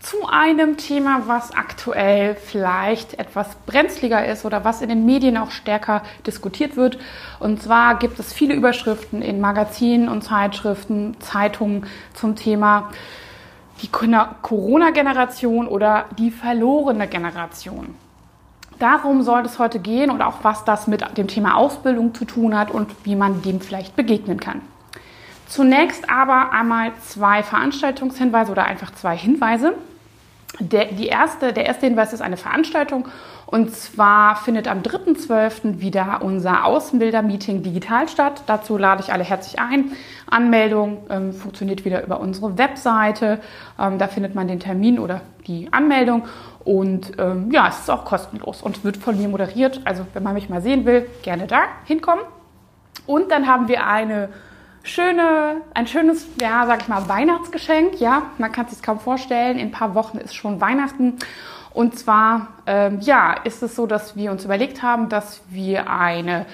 zu einem Thema, was aktuell vielleicht etwas brenzliger ist oder was in den Medien auch stärker diskutiert wird. Und zwar gibt es viele Überschriften in Magazinen und Zeitschriften, Zeitungen zum Thema die Corona-Generation oder die verlorene Generation. Darum soll es heute gehen und auch was das mit dem Thema Ausbildung zu tun hat und wie man dem vielleicht begegnen kann. Zunächst aber einmal zwei Veranstaltungshinweise oder einfach zwei Hinweise. Der, die erste, der erste Hinweis ist eine Veranstaltung und zwar findet am 3.12. wieder unser Außenbilder-Meeting digital statt. Dazu lade ich alle herzlich ein. Anmeldung ähm, funktioniert wieder über unsere Webseite. Ähm, da findet man den Termin oder die Anmeldung und ähm, ja, es ist auch kostenlos und wird von mir moderiert. Also wenn man mich mal sehen will, gerne da hinkommen. Und dann haben wir eine schöne, ein schönes, ja, sag ich mal, Weihnachtsgeschenk. Ja, man kann es sich kaum vorstellen. In ein paar Wochen ist schon Weihnachten. Und zwar, ähm, ja, ist es so, dass wir uns überlegt haben, dass wir eine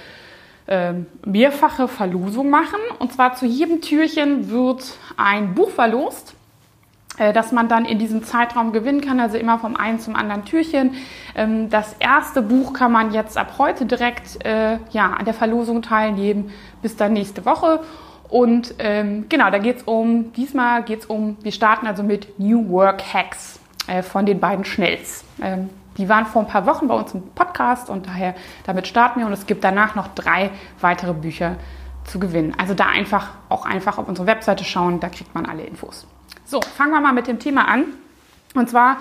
ähm, mehrfache Verlosung machen. Und zwar zu jedem Türchen wird ein Buch verlost äh, dass man dann in diesem Zeitraum gewinnen kann, also immer vom einen zum anderen Türchen. Ähm, das erste Buch kann man jetzt ab heute direkt äh, ja, an der Verlosung teilnehmen, bis dann nächste Woche. Und ähm, genau, da geht es um, diesmal geht es um, wir starten also mit New Work Hacks äh, von den beiden Schnells. Ähm, die waren vor ein paar Wochen bei uns im Podcast und daher damit starten wir und es gibt danach noch drei weitere Bücher zu gewinnen. Also da einfach auch einfach auf unsere Webseite schauen, da kriegt man alle Infos. So, fangen wir mal mit dem Thema an. Und zwar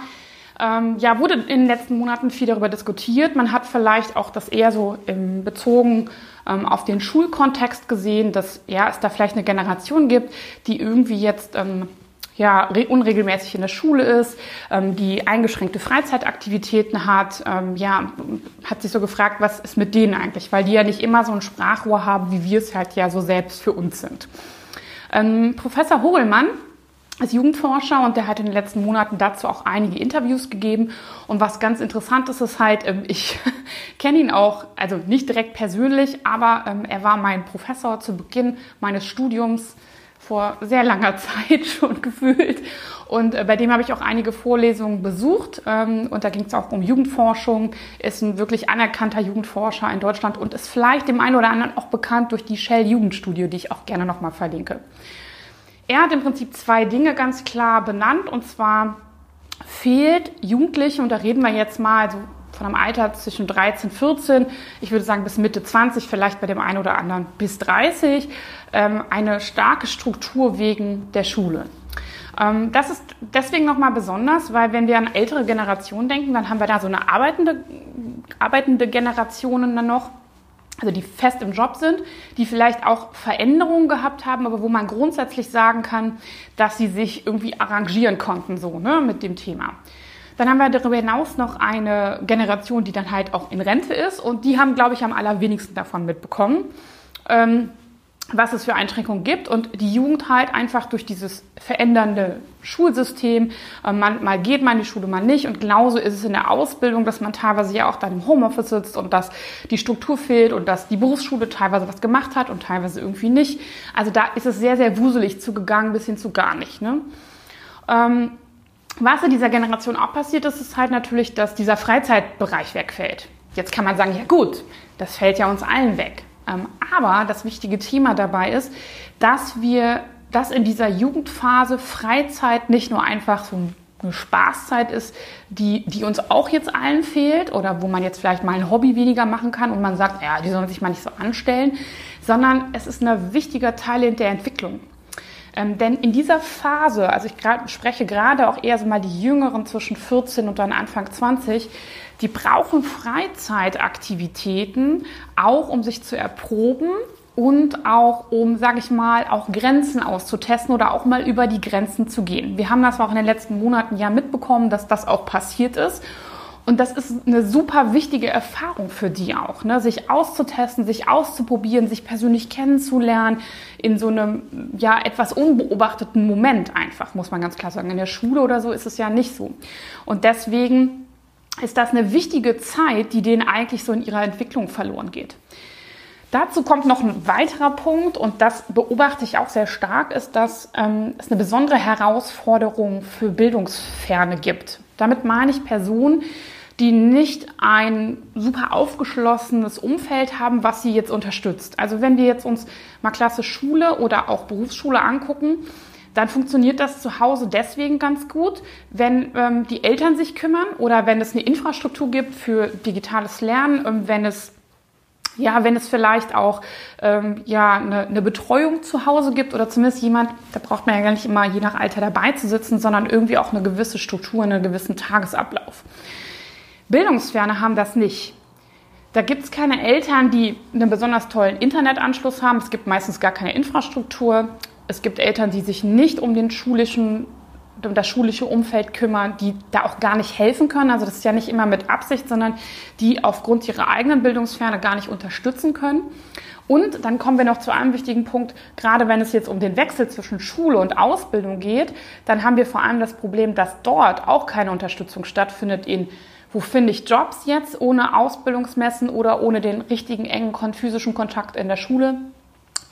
ähm, ja, wurde in den letzten Monaten viel darüber diskutiert. Man hat vielleicht auch das eher so ähm, bezogen ähm, auf den Schulkontext gesehen, dass ja, es da vielleicht eine Generation gibt, die irgendwie jetzt ähm, ja, unregelmäßig in der Schule ist, ähm, die eingeschränkte Freizeitaktivitäten hat, ähm, ja, hat sich so gefragt, was ist mit denen eigentlich, weil die ja nicht immer so ein Sprachrohr haben, wie wir es halt ja so selbst für uns sind. Ähm, Professor Hogelmann ist Jugendforscher und der hat in den letzten Monaten dazu auch einige Interviews gegeben. Und was ganz interessant ist, ist halt, ähm, ich kenne ihn auch, also nicht direkt persönlich, aber ähm, er war mein Professor zu Beginn meines Studiums vor sehr langer Zeit schon gefühlt. Und äh, bei dem habe ich auch einige Vorlesungen besucht. Ähm, und da ging es auch um Jugendforschung. Ist ein wirklich anerkannter Jugendforscher in Deutschland und ist vielleicht dem einen oder anderen auch bekannt durch die Shell Jugendstudie, die ich auch gerne nochmal verlinke. Er hat im Prinzip zwei Dinge ganz klar benannt. Und zwar fehlt Jugendliche, und da reden wir jetzt mal so von einem Alter zwischen 13, 14, ich würde sagen bis Mitte 20, vielleicht bei dem einen oder anderen bis 30, ähm, eine starke Struktur wegen der Schule. Ähm, das ist deswegen nochmal besonders, weil wenn wir an ältere Generationen denken, dann haben wir da so eine arbeitende, arbeitende Generationen dann noch also die fest im Job sind, die vielleicht auch Veränderungen gehabt haben, aber wo man grundsätzlich sagen kann, dass sie sich irgendwie arrangieren konnten so ne, mit dem Thema. Dann haben wir darüber hinaus noch eine Generation, die dann halt auch in Rente ist und die haben, glaube ich, am allerwenigsten davon mitbekommen. Ähm, was es für Einschränkungen gibt und die Jugend halt einfach durch dieses verändernde Schulsystem, äh, man, mal geht man in die Schule, mal nicht und genauso ist es in der Ausbildung, dass man teilweise ja auch dann im Homeoffice sitzt und dass die Struktur fehlt und dass die Berufsschule teilweise was gemacht hat und teilweise irgendwie nicht. Also da ist es sehr, sehr wuselig zugegangen bis hin zu gar nicht. Ne? Ähm, was in dieser Generation auch passiert ist, ist halt natürlich, dass dieser Freizeitbereich wegfällt. Jetzt kann man sagen, ja gut, das fällt ja uns allen weg. Ähm, aber das wichtige Thema dabei ist, dass wir, dass in dieser Jugendphase Freizeit nicht nur einfach so eine Spaßzeit ist, die, die uns auch jetzt allen fehlt oder wo man jetzt vielleicht mal ein Hobby weniger machen kann und man sagt, ja, die sollen sich mal nicht so anstellen, sondern es ist ein wichtiger Teil in der Entwicklung. Ähm, denn in dieser Phase, also ich grad, spreche gerade auch eher so mal die Jüngeren zwischen 14 und dann Anfang 20, die brauchen Freizeitaktivitäten auch, um sich zu erproben und auch um, sage ich mal, auch Grenzen auszutesten oder auch mal über die Grenzen zu gehen. Wir haben das auch in den letzten Monaten ja mitbekommen, dass das auch passiert ist. Und das ist eine super wichtige Erfahrung für die auch, ne? sich auszutesten, sich auszuprobieren, sich persönlich kennenzulernen in so einem ja etwas unbeobachteten Moment einfach, muss man ganz klar sagen. In der Schule oder so ist es ja nicht so. Und deswegen ist das eine wichtige Zeit, die denen eigentlich so in ihrer Entwicklung verloren geht. Dazu kommt noch ein weiterer Punkt und das beobachte ich auch sehr stark, ist, dass ähm, es eine besondere Herausforderung für Bildungsferne gibt. Damit meine ich Personen, die nicht ein super aufgeschlossenes Umfeld haben, was sie jetzt unterstützt. Also wenn wir jetzt uns mal Klasse Schule oder auch Berufsschule angucken, dann funktioniert das zu Hause deswegen ganz gut, wenn ähm, die Eltern sich kümmern oder wenn es eine Infrastruktur gibt für digitales Lernen, ähm, wenn es ja, wenn es vielleicht auch ähm, ja, eine, eine Betreuung zu Hause gibt oder zumindest jemand, da braucht man ja gar nicht immer je nach Alter dabei zu sitzen, sondern irgendwie auch eine gewisse Struktur, einen gewissen Tagesablauf. Bildungsferne haben das nicht. Da gibt es keine Eltern, die einen besonders tollen Internetanschluss haben. Es gibt meistens gar keine Infrastruktur. Es gibt Eltern, die sich nicht um den schulischen um das schulische Umfeld kümmern, die da auch gar nicht helfen können. Also das ist ja nicht immer mit Absicht, sondern die aufgrund ihrer eigenen Bildungsferne gar nicht unterstützen können. Und dann kommen wir noch zu einem wichtigen Punkt, gerade wenn es jetzt um den Wechsel zwischen Schule und Ausbildung geht, dann haben wir vor allem das Problem, dass dort auch keine Unterstützung stattfindet in wo finde ich Jobs jetzt ohne Ausbildungsmessen oder ohne den richtigen engen physischen Kontakt in der Schule?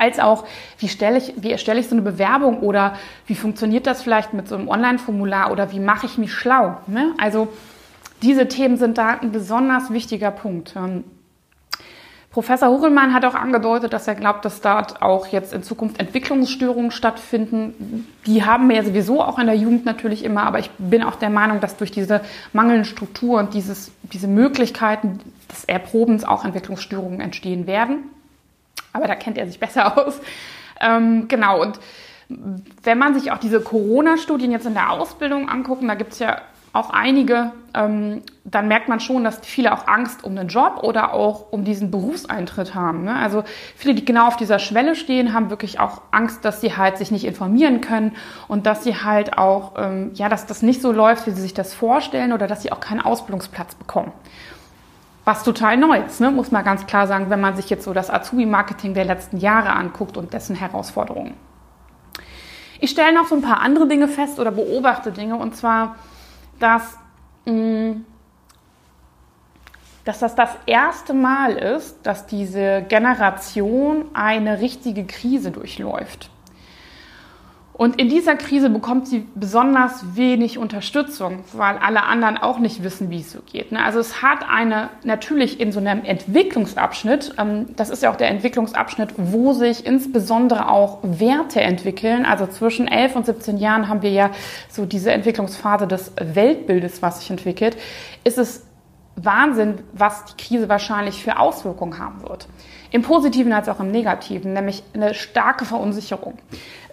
Als auch, wie stelle ich, wie erstelle ich so eine Bewerbung oder wie funktioniert das vielleicht mit so einem Online-Formular oder wie mache ich mich schlau? Ne? Also diese Themen sind da ein besonders wichtiger Punkt. Ähm, Professor Hurelmann hat auch angedeutet, dass er glaubt, dass dort auch jetzt in Zukunft Entwicklungsstörungen stattfinden. Die haben wir ja sowieso auch in der Jugend natürlich immer, aber ich bin auch der Meinung, dass durch diese mangelnde Struktur und dieses, diese Möglichkeiten des Erprobens auch Entwicklungsstörungen entstehen werden. Aber da kennt er sich besser aus. Ähm, genau, und wenn man sich auch diese Corona-Studien jetzt in der Ausbildung anguckt, da gibt es ja auch einige, ähm, dann merkt man schon, dass viele auch Angst um den Job oder auch um diesen Berufseintritt haben. Ne? Also viele, die genau auf dieser Schwelle stehen, haben wirklich auch Angst, dass sie halt sich nicht informieren können und dass sie halt auch, ähm, ja, dass das nicht so läuft, wie sie sich das vorstellen oder dass sie auch keinen Ausbildungsplatz bekommen. Was total neu ist, ne? muss man ganz klar sagen, wenn man sich jetzt so das Azubi-Marketing der letzten Jahre anguckt und dessen Herausforderungen. Ich stelle noch so ein paar andere Dinge fest oder beobachte Dinge und zwar dass, mh, mm, dass das das erste Mal ist, dass diese Generation eine richtige Krise durchläuft. Und in dieser Krise bekommt sie besonders wenig Unterstützung, weil alle anderen auch nicht wissen, wie es so geht. Ne? Also es hat eine, natürlich in so einem Entwicklungsabschnitt, ähm, das ist ja auch der Entwicklungsabschnitt, wo sich insbesondere auch Werte entwickeln. Also zwischen 11 und 17 Jahren haben wir ja so diese Entwicklungsphase des Weltbildes, was sich entwickelt. Ist es Wahnsinn, was die Krise wahrscheinlich für Auswirkungen haben wird. Im Positiven als auch im Negativen, nämlich eine starke Verunsicherung.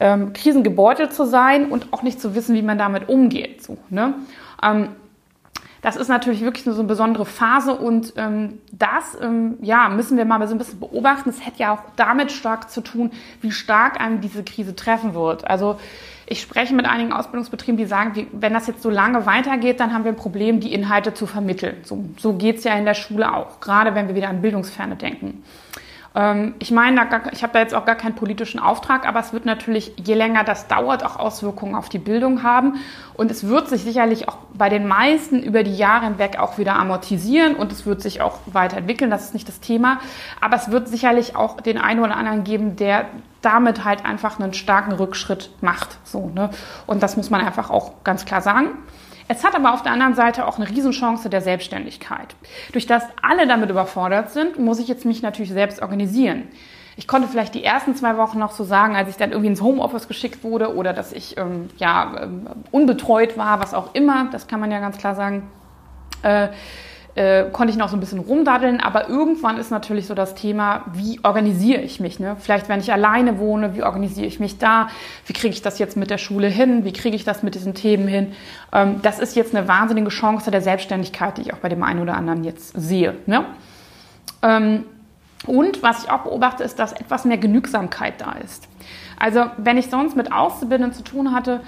Ähm, krisengebeutelt zu sein und auch nicht zu wissen, wie man damit umgeht. So, ne? Ähm, das ist natürlich wirklich so eine besondere Phase und ähm, das ähm, ja, müssen wir mal so ein bisschen beobachten. Es hätte ja auch damit stark zu tun, wie stark einem diese Krise treffen wird. Also ich spreche mit einigen Ausbildungsbetrieben, die sagen, wie, wenn das jetzt so lange weitergeht, dann haben wir ein Problem, die Inhalte zu vermitteln. So, so geht es ja in der Schule auch, gerade wenn wir wieder an Bildungsferne denken. Ähm, ich meine, ich habe da jetzt auch gar keinen politischen Auftrag, aber es wird natürlich, je länger das dauert, auch Auswirkungen auf die Bildung haben. Und es wird sich sicherlich auch bei den meisten über die Jahre hinweg auch wieder amortisieren und es wird sich auch weiterentwickeln. Das ist nicht das Thema. Aber es wird sicherlich auch den einen oder anderen geben, der damit halt einfach einen starken Rückschritt macht. So, ne? Und das muss man einfach auch ganz klar sagen. Es hat aber auf der anderen Seite auch eine Riesenchance der Selbstständigkeit. Durch das alle damit überfordert sind, muss ich jetzt mich natürlich selbst organisieren. Ich konnte vielleicht die ersten zwei Wochen noch so sagen, als ich dann irgendwie ins Homeoffice geschickt wurde oder dass ich ähm, ja ähm, unbetreut war, was auch immer, das kann man ja ganz klar sagen. Äh, äh, konnte ich noch so ein bisschen rumdaddeln, aber irgendwann ist natürlich so das Thema, wie organisiere ich mich? Ne? Vielleicht, wenn ich alleine wohne, wie organisiere ich mich da? Wie kriege ich das jetzt mit der Schule hin? Wie kriege ich das mit diesen Themen hin? Ähm, das ist jetzt eine wahnsinnige Chance der Selbstständigkeit, die ich auch bei dem einen oder anderen jetzt sehe. Ne? Ähm, und was ich auch beobachte, ist, dass etwas mehr Genügsamkeit da ist. Also wenn ich sonst mit Auszubildenden zu tun hatte,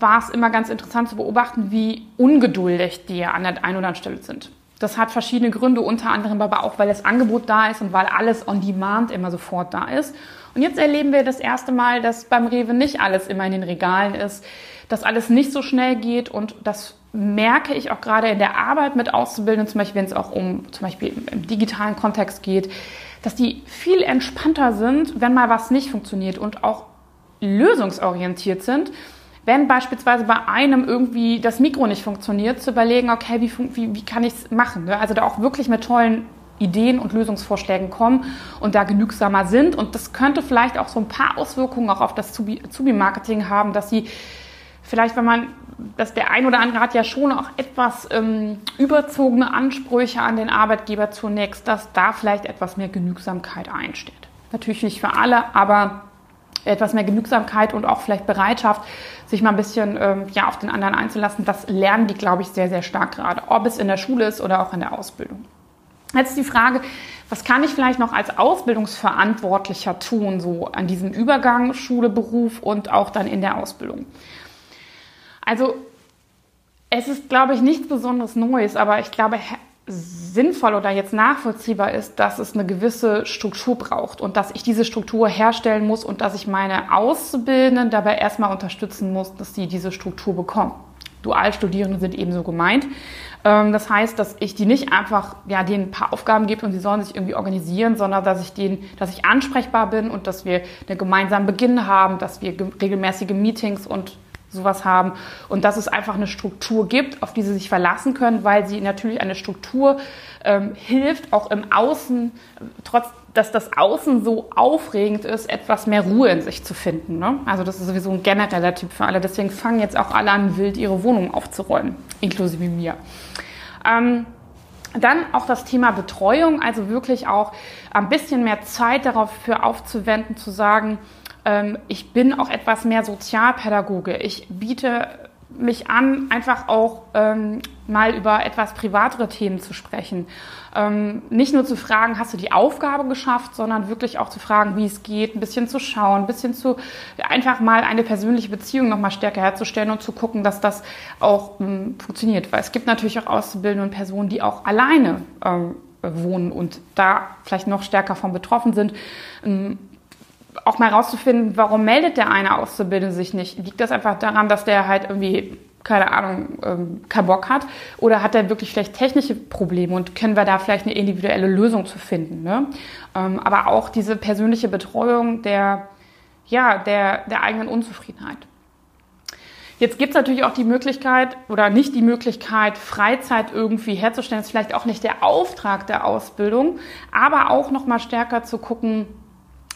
war es immer ganz interessant zu beobachten, wie ungeduldig die an der einen oder anderen Stelle sind. Das hat verschiedene Gründe, unter anderem aber auch, weil das Angebot da ist und weil alles on demand immer sofort da ist. Und jetzt erleben wir das erste Mal, dass beim Rewe nicht alles immer in den Regalen ist, dass alles nicht so schnell geht und das merke ich auch gerade in der Arbeit mit Auszubildenden, zum Beispiel wenn es auch um zum Beispiel im digitalen Kontext geht, dass die viel entspannter sind, wenn mal was nicht funktioniert und auch lösungsorientiert sind. Wenn beispielsweise bei einem irgendwie das Mikro nicht funktioniert, zu überlegen, okay, wie, wie, wie kann ich es machen? Ne? Also da auch wirklich mit tollen Ideen und Lösungsvorschlägen kommen und da genügsamer sind. Und das könnte vielleicht auch so ein paar Auswirkungen auch auf das Zubi-Marketing haben, dass sie vielleicht, wenn man, dass der ein oder andere hat ja schon auch etwas ähm, überzogene Ansprüche an den Arbeitgeber zunächst, dass da vielleicht etwas mehr Genügsamkeit einsteht. Natürlich nicht für alle, aber etwas mehr Genügsamkeit und auch vielleicht Bereitschaft, sich mal ein bisschen ähm, ja, auf den anderen einzulassen, das lernen die, glaube ich, sehr, sehr stark gerade, ob es in der Schule ist oder auch in der Ausbildung. Jetzt die Frage, was kann ich vielleicht noch als Ausbildungsverantwortlicher tun, so an diesem Übergang Schule, Beruf und auch dann in der Ausbildung? Also es ist, glaube ich, nichts besonders Neues, aber ich glaube, sinnvoll oder jetzt nachvollziehbar ist, dass es eine gewisse Struktur braucht und dass ich diese Struktur herstellen muss und dass ich meine Auszubildenden dabei erstmal unterstützen muss, dass sie diese Struktur bekommen. Dualstudierende sind ebenso gemeint. Ähm, das heißt, dass ich die nicht einfach, ja, denen ein paar Aufgaben gebe und sie sollen sich irgendwie organisieren, sondern dass ich denen, dass ich ansprechbar bin und dass wir einen gemeinsamen Beginn haben, dass wir regelmäßige Meetings und sowas haben und dass es einfach eine Struktur gibt, auf die sie sich verlassen können, weil sie natürlich eine Struktur ähm, hilft, auch im Außen, trotz dass das Außen so aufregend ist, etwas mehr Ruhe in sich zu finden. Ne? Also das ist sowieso ein genereller Tipp für alle. Deswegen fangen jetzt auch alle an, wild ihre Wohnung aufzuräumen, inklusive mir. Ähm, dann auch das Thema Betreuung, also wirklich auch ein bisschen mehr Zeit darauf für aufzuwenden, zu sagen, ich bin auch etwas mehr Sozialpädagoge. Ich biete mich an, einfach auch ähm, mal über etwas privatere Themen zu sprechen. Ähm, nicht nur zu fragen, hast du die Aufgabe geschafft, sondern wirklich auch zu fragen, wie es geht, ein bisschen zu schauen, ein bisschen zu einfach mal eine persönliche Beziehung noch mal stärker herzustellen und zu gucken, dass das auch ähm, funktioniert. Weil es gibt natürlich auch auszubildende Personen, die auch alleine ähm, wohnen und da vielleicht noch stärker von betroffen sind. Auch mal rauszufinden, warum meldet der eine Auszubildende sich nicht? Liegt das einfach daran, dass der halt irgendwie, keine Ahnung, ähm, keinen Bock hat? Oder hat er wirklich vielleicht technische Probleme und können wir da vielleicht eine individuelle Lösung zu finden? Ne? Ähm, aber auch diese persönliche Betreuung der, ja, der, der eigenen Unzufriedenheit. Jetzt gibt es natürlich auch die Möglichkeit oder nicht die Möglichkeit, Freizeit irgendwie herzustellen. Das ist vielleicht auch nicht der Auftrag der Ausbildung, aber auch noch mal stärker zu gucken,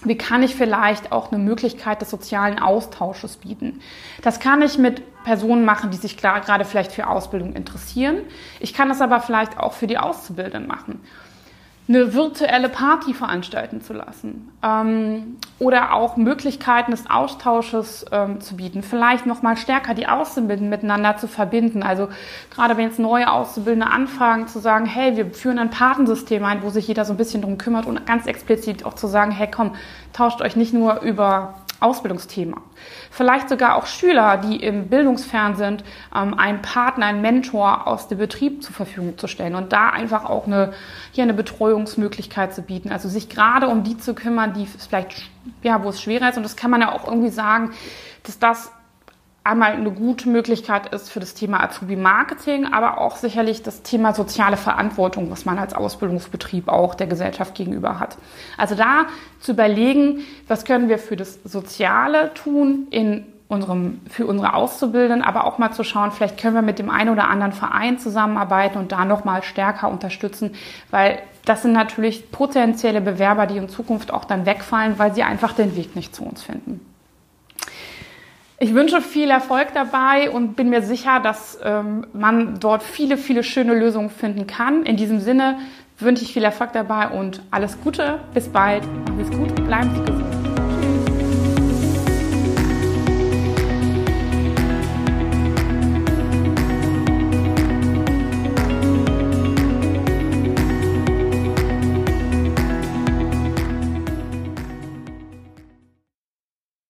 wie kann ich vielleicht auch eine Möglichkeit des sozialen Austausches bieten? Das kann ich mit Personen machen, die sich klar, gerade vielleicht für Ausbildung interessieren. Ich kann das aber vielleicht auch für die Auszubildenden machen eine virtuelle Party veranstalten zu lassen ähm, oder auch Möglichkeiten des Austausches ähm, zu bieten, vielleicht noch mal stärker die Auszubildenden miteinander zu verbinden. Also gerade wenn jetzt neue Auszubildende anfangen zu sagen, hey, wir führen ein Patensystem ein, wo sich jeder so ein bisschen drum kümmert und ganz explizit auch zu sagen, hey, komm, tauscht euch nicht nur über Ausbildungsthema. Vielleicht sogar auch Schüler, die im Bildungsfern sind, ähm, einen Partner, einen Mentor aus dem Betrieb zur Verfügung zu stellen und da einfach auch eine, hier eine Betreuungsmöglichkeit zu bieten. Also sich gerade um die zu kümmern, die vielleicht, ja, wo es schwerer ist. Und das kann man ja auch irgendwie sagen, dass das einmal eine gute Möglichkeit ist für das Thema Azubi-Marketing, aber auch sicherlich das Thema soziale Verantwortung, was man als Ausbildungsbetrieb auch der Gesellschaft gegenüber hat. Also da zu überlegen, was können wir für das Soziale tun in unserem, für unsere Auszubildenden, aber auch mal zu schauen, vielleicht können wir mit dem einen oder anderen Verein zusammenarbeiten und da nochmal stärker unterstützen, weil das sind natürlich potenzielle Bewerber, die in Zukunft auch dann wegfallen, weil sie einfach den Weg nicht zu uns finden. Ich wünsche viel Erfolg dabei und bin mir sicher, dass ähm, man dort viele, viele schöne Lösungen finden kann. In diesem Sinne wünsche ich viel Erfolg dabei und alles Gute. Bis bald. Bis gut. Bleiben Sie gesund.